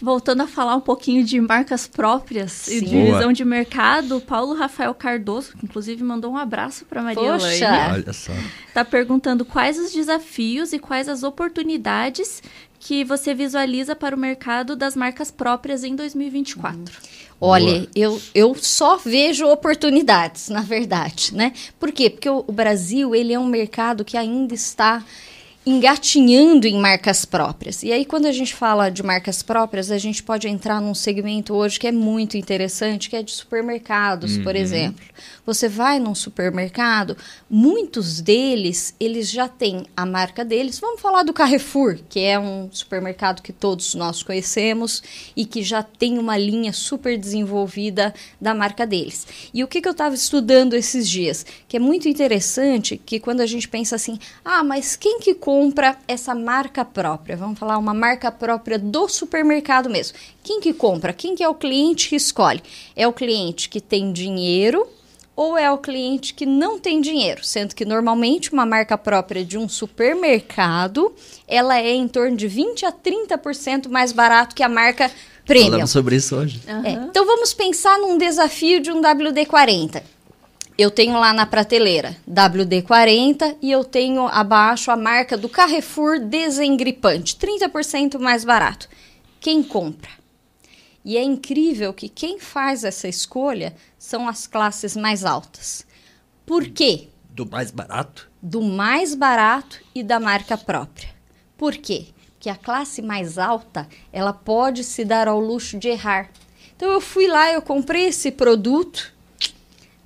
S3: Voltando a falar um pouquinho de marcas próprias e
S2: Sim.
S3: de
S1: Boa.
S3: visão de mercado, o Paulo Rafael Cardoso, que inclusive mandou um abraço para Maria
S2: Poxa.
S3: Elaine,
S1: Olha só.
S3: tá perguntando quais os desafios e quais as oportunidades que você visualiza para o mercado das marcas próprias em 2024.
S2: Olha,
S1: Boa.
S2: eu, eu só vejo oportunidades, na verdade, né? Por quê? Porque o, o Brasil, ele é um mercado que ainda está engatinhando em marcas próprias. E aí, quando a gente fala de marcas próprias, a gente pode entrar num segmento hoje que é muito interessante, que é de supermercados, por exemplo. Você vai num supermercado, muitos deles, eles já têm a marca deles. Vamos falar do Carrefour, que é um supermercado que todos nós conhecemos e que já tem uma linha super desenvolvida da marca deles. E o que, que eu estava estudando esses dias? Que é muito interessante que quando a gente pensa assim, ah, mas quem que compra essa marca própria? Vamos falar uma marca própria do supermercado mesmo. Quem que compra? Quem que é o cliente que escolhe? É o cliente que tem dinheiro ou é o cliente que não tem dinheiro, sendo que normalmente uma marca própria de um supermercado, ela é em torno de 20 a 30% mais barato que a marca premium.
S1: Falamos sobre isso hoje.
S2: É, então vamos pensar num desafio de um WD-40. Eu tenho lá na prateleira WD-40 e eu tenho abaixo a marca do Carrefour Desengripante, 30% mais barato. Quem compra? E é incrível que quem faz essa escolha são as classes mais altas. Por quê?
S1: Do mais barato?
S2: do mais barato e da marca própria. Por quê? Porque a classe mais alta, ela pode se dar ao luxo de errar. Então eu fui lá, eu comprei esse produto,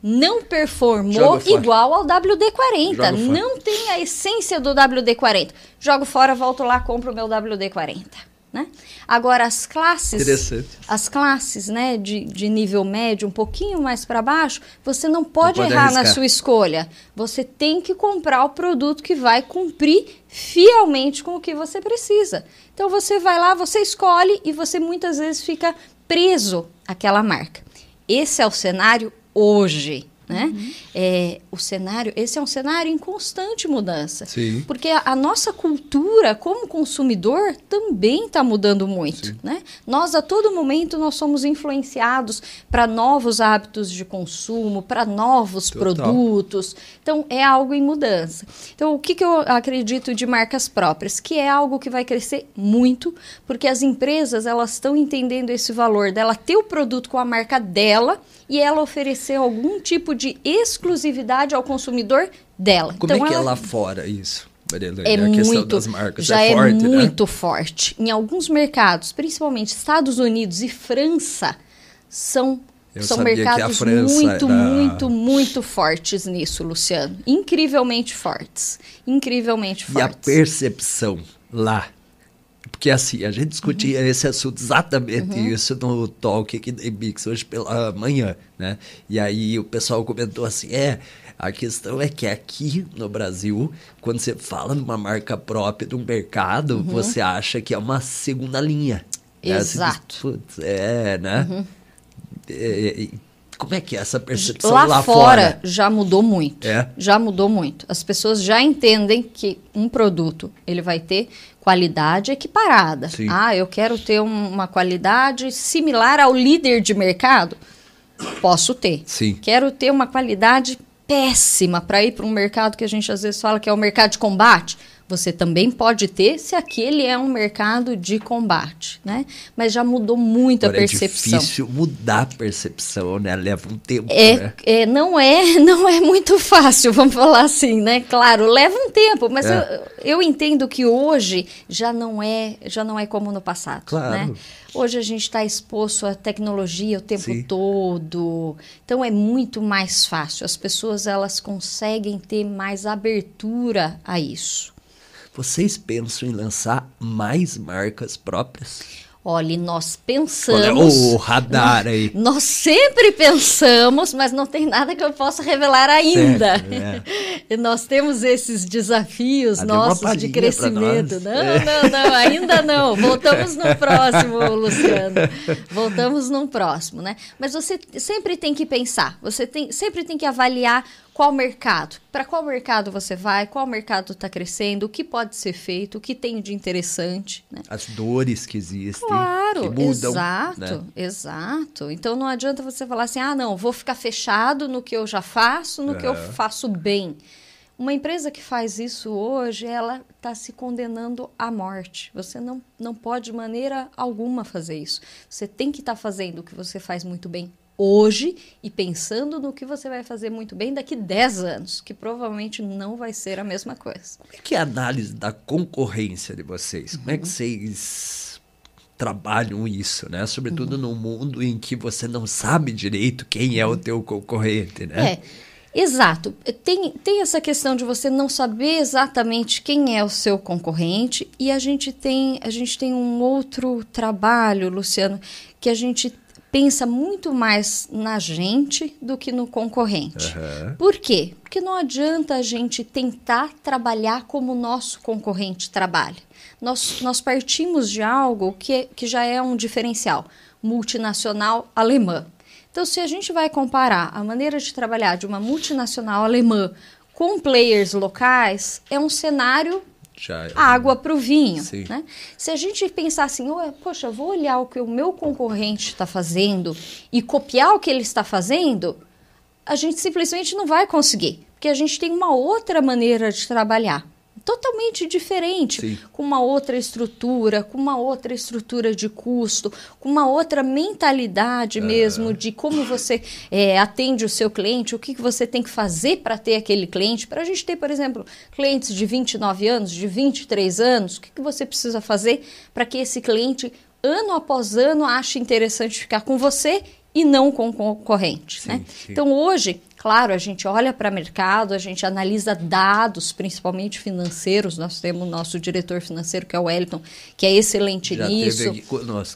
S2: não performou igual ao WD-40,
S1: Joga fora.
S2: não tem a essência do WD-40. Jogo fora, volto lá, compro o meu WD-40, né? Agora as classes
S1: Interessante.
S2: as classes né, de, de nível médio, um pouquinho mais para baixo, você não pode,
S1: pode
S2: errar na
S1: arriscar.
S2: sua escolha. Você tem que comprar o produto que vai cumprir fielmente com o que você precisa. Então você vai lá, você escolhe e você muitas vezes fica preso àquela marca. Esse é o cenário hoje. Né? É, o cenário, esse é um cenário em constante mudança.
S1: Sim.
S2: Porque a, a nossa cultura como consumidor também está mudando muito, né? Nós a todo momento nós somos influenciados para novos hábitos de consumo, para novos
S1: Total.
S2: produtos. Então é algo em mudança. Então o que, que eu acredito de marcas próprias, que é algo que vai crescer muito, porque as empresas elas estão entendendo esse valor dela ter o produto com a marca dela e ela oferecer algum tipo de exclusividade ao consumidor dela.
S1: Como
S2: então,
S1: é que é
S2: ela-
S1: lá fora isso?
S2: É
S1: a questão
S2: muito,
S1: das marcas
S2: já
S1: é
S2: é,
S1: forte, né?
S2: muito forte. Em alguns mercados, principalmente Estados Unidos e França, são,
S1: Eu
S2: são mercados muito,
S1: era-
S2: muito, muito fortes nisso, Luciano. Incrivelmente fortes. Incrivelmente
S1: E a
S2: fortes.
S1: percepção lá. Porque assim, a gente discutia
S2: Uhum.
S1: esse assunto, exatamente isso, no talk aqui da Mix hoje pela manhã, né? E aí o pessoal comentou assim, é, a questão é que aqui no Brasil, quando você fala numa marca própria de um mercado, você acha que é uma segunda linha. né? Diz,
S2: Uhum. Exato. Uhum.
S1: "Putz, é, né? É, e como é que é essa percepção
S2: lá,
S1: lá,
S2: fora, já mudou muito.
S1: É?
S2: Já mudou muito. As pessoas já entendem que um produto ele vai ter qualidade equiparada.
S1: Sim.
S2: Ah, eu quero ter um- uma qualidade similar ao líder de mercado. Posso ter.
S1: Sim.
S2: Quero ter uma qualidade péssima para ir para um mercado que a gente às vezes fala que é o mercado de combate. Você também pode ter se aquele é um mercado de combate, né? Mas já mudou muito
S1: Agora
S2: a percepção.
S1: É difícil mudar a percepção, né? Leva um tempo,
S2: É,
S1: né?
S2: é, não é, não é muito fácil, vamos falar assim, né? Claro, leva um tempo, mas
S1: É.
S2: eu, eu entendo que hoje já não é, já não é como no passado,
S1: Claro.
S2: né? Hoje a gente está exposto à tecnologia o tempo
S1: Sim.
S2: todo, então é muito mais fácil. As pessoas elas conseguem ter mais abertura a isso.
S1: Vocês pensam em lançar mais marcas próprias?
S2: Olha, nós pensamos.
S1: o radar aí?
S2: Nós sempre pensamos, mas não tem nada que eu possa revelar ainda.
S1: Certo, é.
S2: E nós temos esses desafios
S1: Ah,
S2: nossos de crescimento.
S1: nós.
S2: Não,
S1: É.
S2: não, não, ainda não. Voltamos no próximo, Luciano. Voltamos no próximo, né? Mas você sempre tem que pensar, você tem, sempre tem que avaliar qual mercado, para qual mercado você vai, qual mercado está crescendo, o que pode ser feito, o que tem de interessante, né?
S1: As dores que existem,
S2: Claro,
S1: que mudam.
S2: exato,
S1: né?
S2: exato. Então não adianta você falar assim, ah, não, vou ficar fechado no que eu já faço, no que eu faço bem. Uma empresa que faz isso hoje, ela está se condenando à morte. Você não, não pode de maneira alguma fazer isso. Você tem que estar fazendo o que você faz muito bem hoje e pensando no que você vai fazer muito bem daqui 10 anos, que provavelmente não vai ser a mesma coisa.
S1: Como é que é a análise da concorrência de vocês? Como é
S2: Uhum.
S1: que vocês trabalham isso, né? Sobretudo
S2: Uhum.
S1: num mundo em que você não sabe direito quem é o teu concorrente, né?
S2: É, exato. Tem, tem essa questão de você não saber exatamente quem é o seu concorrente e a gente tem, a gente tem um outro trabalho, Luciano, que a gente pensa muito mais na gente do que no concorrente.
S1: Aham.
S2: Por quê? Porque não adianta a gente tentar trabalhar como o nosso concorrente trabalha. Nós, nós partimos de algo que, que já é um diferencial, multinacional alemã. Então, se a gente vai comparar a maneira de trabalhar de uma multinacional alemã com players locais, é um cenário
S1: Já é.
S2: água para o vinho. Né? Se a gente pensar assim, "Ué, poxa, vou olhar o que o meu concorrente está fazendo e copiar o que ele está fazendo, a gente simplesmente não vai conseguir, porque a gente tem uma outra maneira de trabalhar. Totalmente diferente,
S1: Sim.
S2: com uma outra estrutura, com uma outra estrutura de custo, com uma outra mentalidade mesmo de como você é, atende o seu cliente, o que, que você tem que fazer para ter aquele cliente. Para a gente ter, por exemplo, clientes de 29 anos, de 23 anos, o que, que você precisa fazer para que esse cliente, ano após ano, ache interessante ficar com você e não com o concorrente.
S1: Sim,
S2: né?
S1: sim.
S2: Então, hoje, claro, a gente olha para o mercado, a gente analisa dados, principalmente financeiros. Nós temos o nosso diretor financeiro, que é o Wellington, que é excelente
S1: Já
S2: nisso.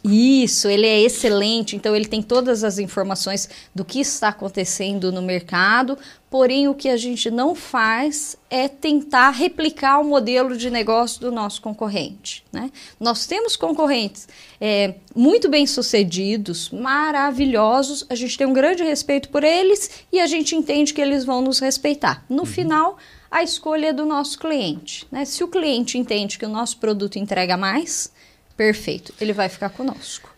S2: Isso, ele é excelente, então ele tem todas as informações do que está acontecendo no mercado, porém o que a gente não faz é tentar replicar o modelo de negócio do nosso concorrente. Né? Nós temos concorrentes é, muito bem sucedidos, maravilhosos, a gente tem um grande respeito por eles e a gente entende que eles vão nos respeitar. No final, a escolha é do nosso cliente. Né? Se o cliente entende que o nosso produto entrega mais, Perfeito, ele vai ficar conosco.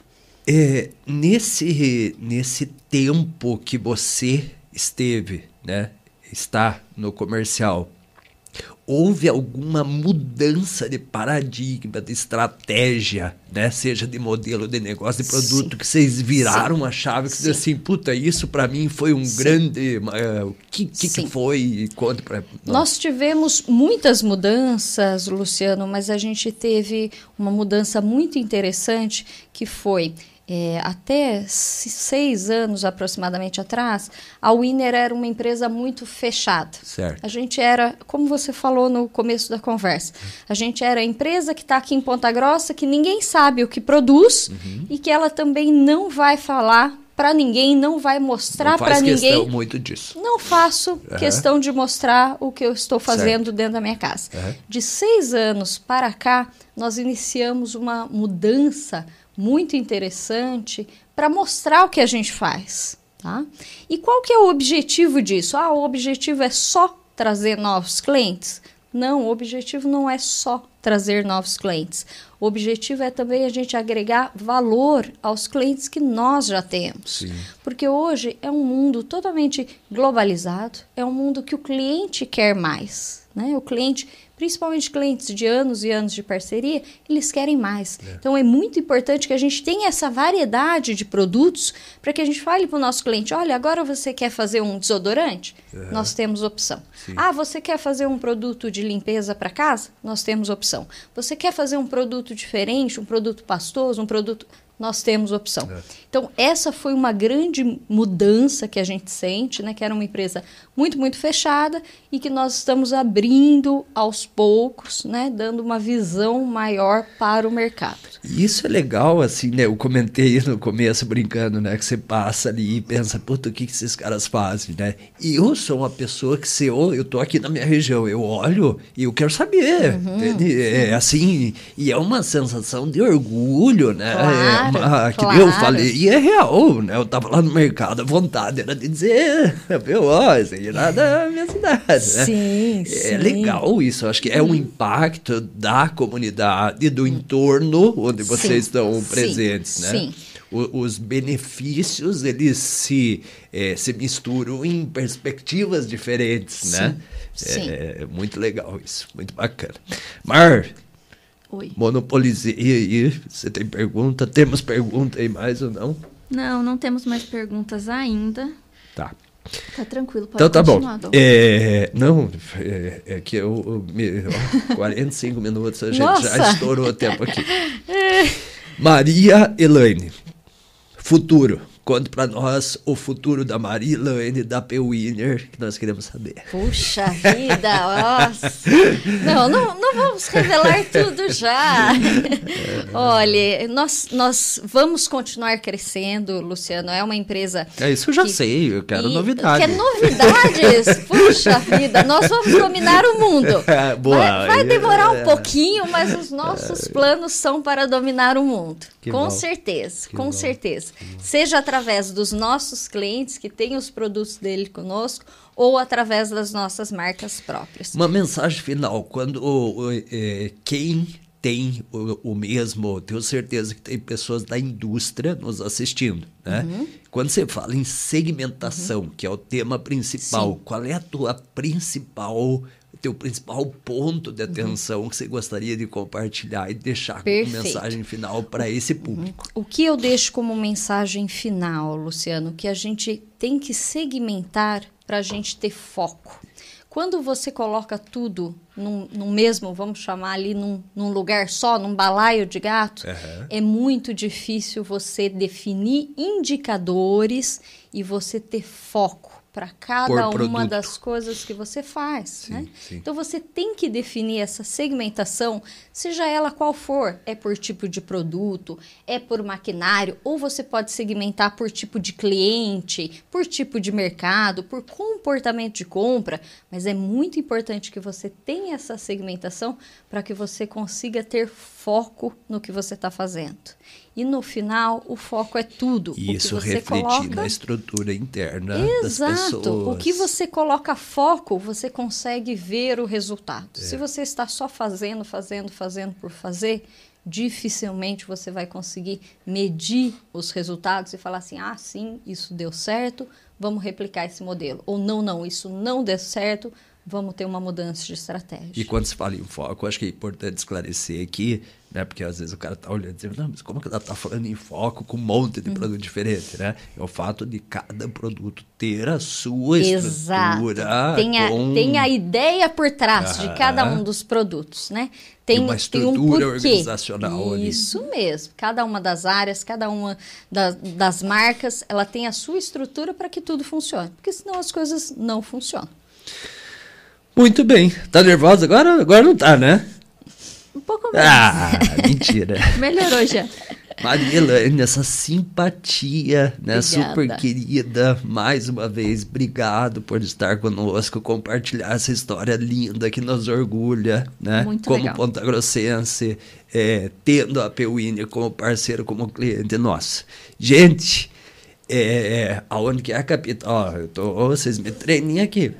S1: É, nesse, nesse tempo que você esteve, né, está no comercial, houve alguma mudança de paradigma, de estratégia, né? Seja de modelo de negócio, de produto, Sim. que vocês viraram Sim. a chave, que diz assim, puta, isso para mim foi um Sim. grande... Uh, o que, que, que, foi? Conta pra.
S2: Nós tivemos muitas mudanças, Luciano, mas a gente teve uma mudança muito interessante, que foi é, até seis anos aproximadamente atrás, a Winner era uma empresa muito fechada.
S1: Certo.
S2: A gente era, como você falou no começo da conversa, a gente era a empresa que está aqui em Ponta Grossa, que ninguém sabe o que produz uhum. e que ela também não vai falar para ninguém, não vai mostrar para ninguém. Não
S1: muito disso.
S2: Não faço uhum. questão de mostrar o que eu estou fazendo certo. dentro da minha casa. Uhum. De seis anos para cá, nós iniciamos uma mudança muito interessante para mostrar o que a gente faz. Tá? E qual que é o objetivo disso? Ah, o objetivo é só trazer novos clientes? Não, o objetivo não é só trazer novos clientes. O objetivo é também a gente agregar valor aos clientes que nós já temos. Sim. Porque hoje é um mundo totalmente globalizado, é um mundo que o cliente quer mais. Né? O cliente principalmente clientes de anos e anos de parceria, eles querem mais. É. Então é muito importante que a gente tenha essa variedade de produtos para que a gente fale para o nosso cliente: olha, agora você quer fazer um desodorante? É. Nós temos opção. Sim. Ah, você quer fazer um produto de limpeza para casa? Nós temos opção. Você quer fazer um produto diferente, um produto pastoso, um produto nós temos opção. É. Então, essa foi uma grande mudança que a gente sente, né? Que era uma empresa muito, muito fechada e que nós estamos abrindo aos poucos, né? Dando uma visão maior para o mercado.
S1: Isso é legal, assim, né? Eu comentei no começo brincando, né? Que você passa ali e pensa, puta, o que, que esses caras fazem, né? E eu sou uma pessoa que se eu, eu tô aqui na minha região, eu olho e eu quero saber. Uhum, é assim, e é uma sensação de orgulho, né? É
S2: claro.
S1: É, ah, que claro. eu falei, e é real, né? Eu tava lá no mercado, a vontade era de dizer, viu, ó, isso aí era da minha cidade, né?
S2: Sim,
S1: é
S2: sim.
S1: legal isso, acho que é um impacto da comunidade, do entorno onde vocês sim, estão presentes, sim, né? Sim. Os benefícios, eles se, é, se misturam em perspectivas diferentes, né? Sim. É, é muito legal isso, muito bacana. Mar,
S3: Oi.
S1: Monopolizei aí. Você tem pergunta? Temos pergunta aí mais ou não?
S3: Não, não temos mais perguntas ainda.
S1: Tá.
S3: Tá tranquilo, pode
S1: Então tá bom. É, não, é, é, que eu, eu 45 minutos a gente Nossa. já estourou o tempo aqui. Maria Elaine, futuro. Conte para nós o futuro da Marilane, da P. Winner, que nós queremos saber.
S2: Puxa vida, nossa. Não, não, não vamos revelar tudo já. Olha, nós, nós vamos continuar crescendo, Luciano. É uma empresa.
S1: É isso eu já que, sei, eu quero novidades.
S2: Quer novidades? Puxa vida, nós vamos dominar o mundo. É, boa. Vai, vai demorar um é. pouquinho, mas os nossos planos são para dominar o mundo. Que com bom. certeza, que com bom. certeza. Seja através dos nossos clientes que têm os produtos dele conosco ou através das nossas marcas próprias.
S1: Uma mensagem final, quando é, quem tem o, o, mesmo, tenho certeza que tem pessoas da indústria nos assistindo, né? Uhum. Quando você fala em segmentação, uhum. que é o tema principal, Sim. qual é a tua principal teu principal ponto de uhum. atenção uhum. que você gostaria de compartilhar e deixar Perfeito. como mensagem final para esse público?
S2: O que eu deixo como mensagem final, Luciano, que a gente tem que segmentar para a gente ter foco. Quando você coloca tudo num, num mesmo, vamos chamar ali, num, num, lugar só, num balaio de gato, uhum. é muito difícil você definir indicadores e você ter foco para cada uma das coisas que você faz. Sim, né? Sim. Então você tem que definir essa segmentação, seja ela qual for. É por tipo de produto, é por maquinário, ou você pode segmentar por tipo de cliente, por tipo de mercado, por comportamento de compra. Mas é muito importante que você tenha essa segmentação para que você consiga ter foco no que você está fazendo. E no final, o foco é tudo.
S1: E isso refletir coloca... na estrutura interna
S2: Exato.
S1: das pessoas.
S2: O que você coloca foco, você consegue ver o resultado. É. Se você está só fazendo, fazendo, fazendo por fazer, dificilmente você vai conseguir medir os resultados e falar assim: ah, sim, isso deu certo, vamos replicar esse modelo. Ou não, não, isso não deu certo, vamos ter uma mudança de estratégia.
S1: E quando se fala em foco, acho que é importante esclarecer aqui, né? Porque às vezes o cara tá olhando e dizendo, não, mas como que ela tá falando em foco com um monte de produto diferente, né? É o fato de cada produto ter a sua
S2: Exato.
S1: estrutura.
S2: Tem a,
S1: com...
S2: tem a ideia por trás de cada um dos produtos, né? Tem,
S1: uma
S2: tem um
S1: estrutura
S2: porquê.
S1: organizacional ali.
S2: Isso mesmo. Cada uma das áreas, cada uma da- das marcas, ela tem a sua estrutura para que tudo funcione. Porque senão as coisas não funcionam.
S1: Muito bem. Tá nervosa agora? Agora não tá, né?
S3: Um pouco menos.
S1: Ah, mentira.
S3: Melhorou já.
S1: Maria Elaine, essa simpatia, né?
S2: Obrigada.
S1: Super querida, mais uma vez, obrigado por estar conosco, compartilhar essa história linda que nos orgulha, né?
S3: Muito
S1: como
S3: legal.
S1: Ponta Grossense, é, tendo a Peuine como parceiro, como cliente nosso. Gente, é, aonde que é a capital? Ó, eu tô, vocês me treinem aqui.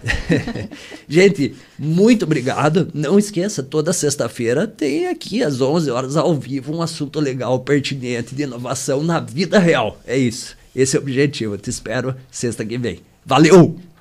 S1: Gente, muito obrigado. Não esqueça, toda sexta-feira tem aqui às 11 horas ao vivo um assunto legal, pertinente de inovação na vida real. É isso. Esse é o objetivo. Eu te espero sexta que vem. Valeu!